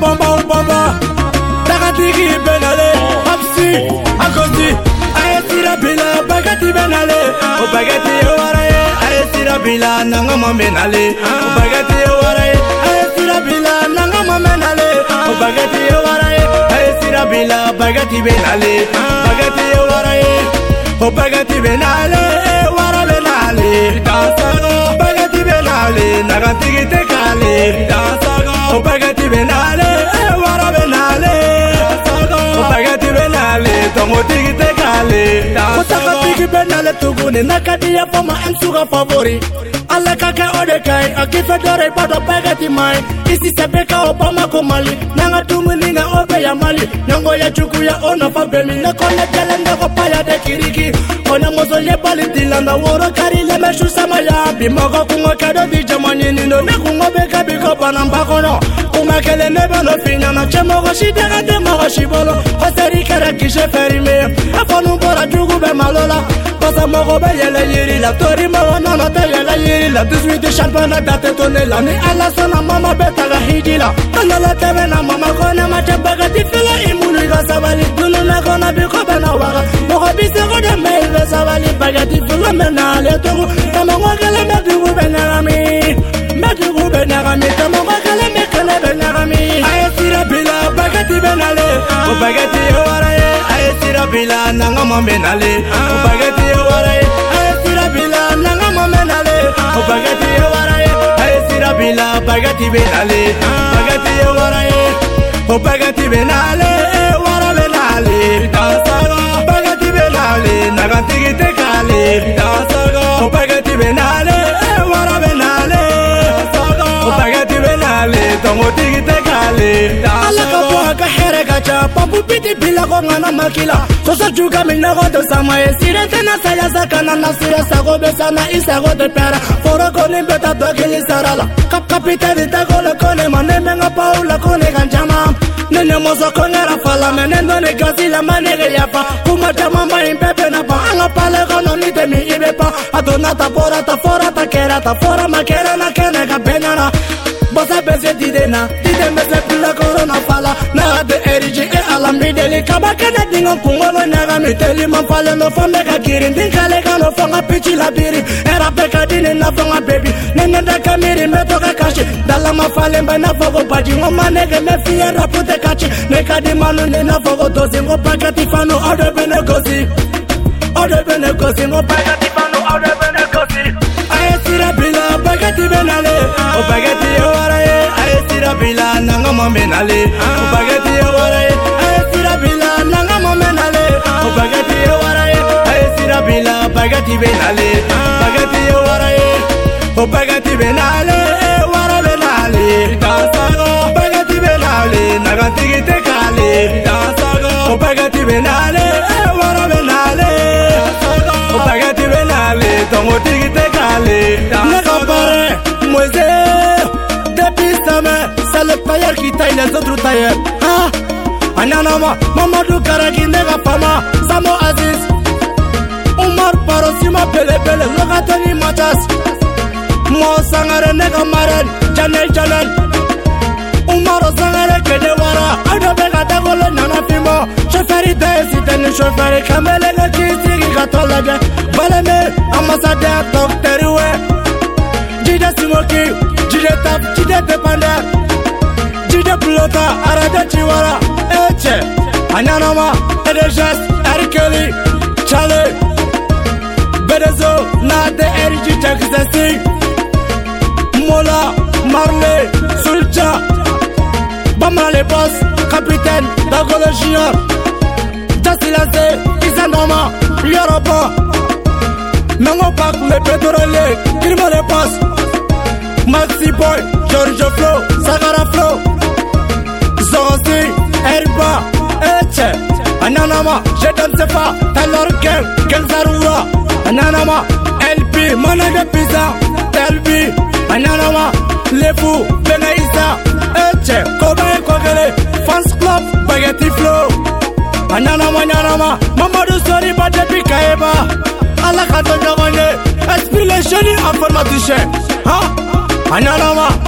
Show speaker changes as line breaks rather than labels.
ya bomba ubomba takatiki benale oh. apsi akosi ayesira bila bagati benale ah. obagati ewaraye ayesira bila nanga mo benale ah. obagati ewaraye ayesira bila nanga mo benale ah. obagati ewaraye ayesira bila bagati benale bagati ewaraye obagati benale wara benale tasano bagati benale nagatigi te
bendale tuguni nakadiya fama emsuga favori ala ka kɛ o de ka ye a k'i fɛ dɔrɔ i b'a dɔ bɛɛ kɛ ti ma ye i sisɛ bɛ ka o bamako mali n'an ka dumuni na o bɛ yan mali ɲɛngoya juguya o nafa bɛ min ne kɔnɛ jɛlen ne ko paya de kiriki kɔnɛ muso ye bali dila na woro kari lɛmɛ su sama ya bi mɔgɔ kungo ka dɔ bi jama ɲini don ne kungo bɛ ka bi ko bananba kɔnɔ kuma kelen ne bɛ nɔ fi ɲana cɛ mɔgɔ si dɛgɛ tɛ mɔgɔ si bolo kɔsɛri kɛra kisɛ fɛrime Pasa moko be yɛlɛ yiri la Tori ma wa nɔnɔ tɛ yɛlɛ yiri la 18 championnat da tɛ to ne la Ni ala sɔnna mama bɛ taga hiji la An yɛlɛ tɛmɛ na mama ko ne ma tɛ baga Ti fɛlɛ i munu i ka sabali Dununɛ kɔnɔ bi ko bɛ na waga Mɔgɔ bi seko de mɛ i bɛ sabali Bagati filo mɛ na ale togo Tɛmɛko kelen bɛ dugu bɛ ɲagami Mɛ dugu bɛ ɲagami Tɛmɛko kelen bɛ kɛlɛ bɛ ɲagami A
ye sira bila bagati bɛ nale O bagati ye wara ye bila nanga mamenale obageti ye waraye ayesira bila nanga mamenale obageti ye waraye ayesira bila bagati benale bagati ye waraye obagati benale wara benale itasaga bagati benale nagatigi teka
aca papupiti bilako ngana makila soso juga minako to sama ye sire tena saya sakana na sire sago besana isago de pɛra forokoni beta dɔkili sara la kapkapitɛni takole kone ma ne menga paula kone kan caman ne ne mɔsɔ kongɛra fala mɛ ne dɔni gasi la ma nege yafa kuma caman ma in bɛɛ bena ban an ka pale kɔnɔ ni tɛ min i be pan a donnata bɔrata fɔrata kɛrata fɔrama kɛrana kɛnɛ ka bɛnɲana bɔsa bɛ se dide na diden bɛ se pila korona fala fideli kabake na dingo kungo lo naga miteli mafale lo fambe ka kiri ndinkale ka lo fonga pichi la biri erape ka dini na fonga bebi nenende ka miri mbeto ka kashi dala mafale mbe na fogo baji ngo manege me fiye rapute kachi ne ka di manu ni na fogo dozi ngo paka tifano odebe ne gozi odebe ne gozi ngo paka tifano odebe ne gozi aye
sira bila
baka
tibe
nale o baka tiye
warae aye sira bila nangamo mbe nale o baka ರಬಿಲ ಭಗತಿ ಬೆನಾಲೆ ಭಗತಿಯ ವರಯೇ ಓ ಭಗತಿ ಬೆನಾಲೆ ವರವೆನಾಲೆ ದಾಸಗೋ ಭಗತಿ ಬೆನಾಲೆ ನಗತಿಗಿತೆ ಕಾಲೆ ದಾಸಗೋ ಭಗತಿ ಬೆನಾಲೆ ವರವೆನಾಲೆ ಭಗತಿ ಬೆನಾಲೆ ತಮೋತಿಗಿತೆ ಕಾಲೆ
ದಾಸಗೋ ಮೊಯ್ಸೆ depuis ça me sale tailleur qui taille les autres tailleurs ah anana ma mamadou karagi nega fama samo aziz mor parosima pele logatani matas mo sangare ne kamaren janel janel umaro sangare kede wara ado be kata gole nana fimo shoferi te siteni shoferi kamele ke kisigi katolaje baleme amasade dokteriwe jide simoki jide tap jide depande jide pilota arade chiwara eche anyanoma edejes erikeli kada zo na da yarji taxasi mola marley sulca bamale boss capitaine dagolo junior jasilase isandoma yorobo nango pak le petrole kirmale Boss, maxi boy giorgio flow sagara flow zosi erba eche ananama Jetan danse Taylor talor gang gang Ananama lp mana da pisa lp Ananama, lefu bena isa eche kobe kogele fans club spaghetti flow Ananama, ananama, mamadu sori bade pika eba ala ka to ɲɔgɔn ye explanation ni information ha bananama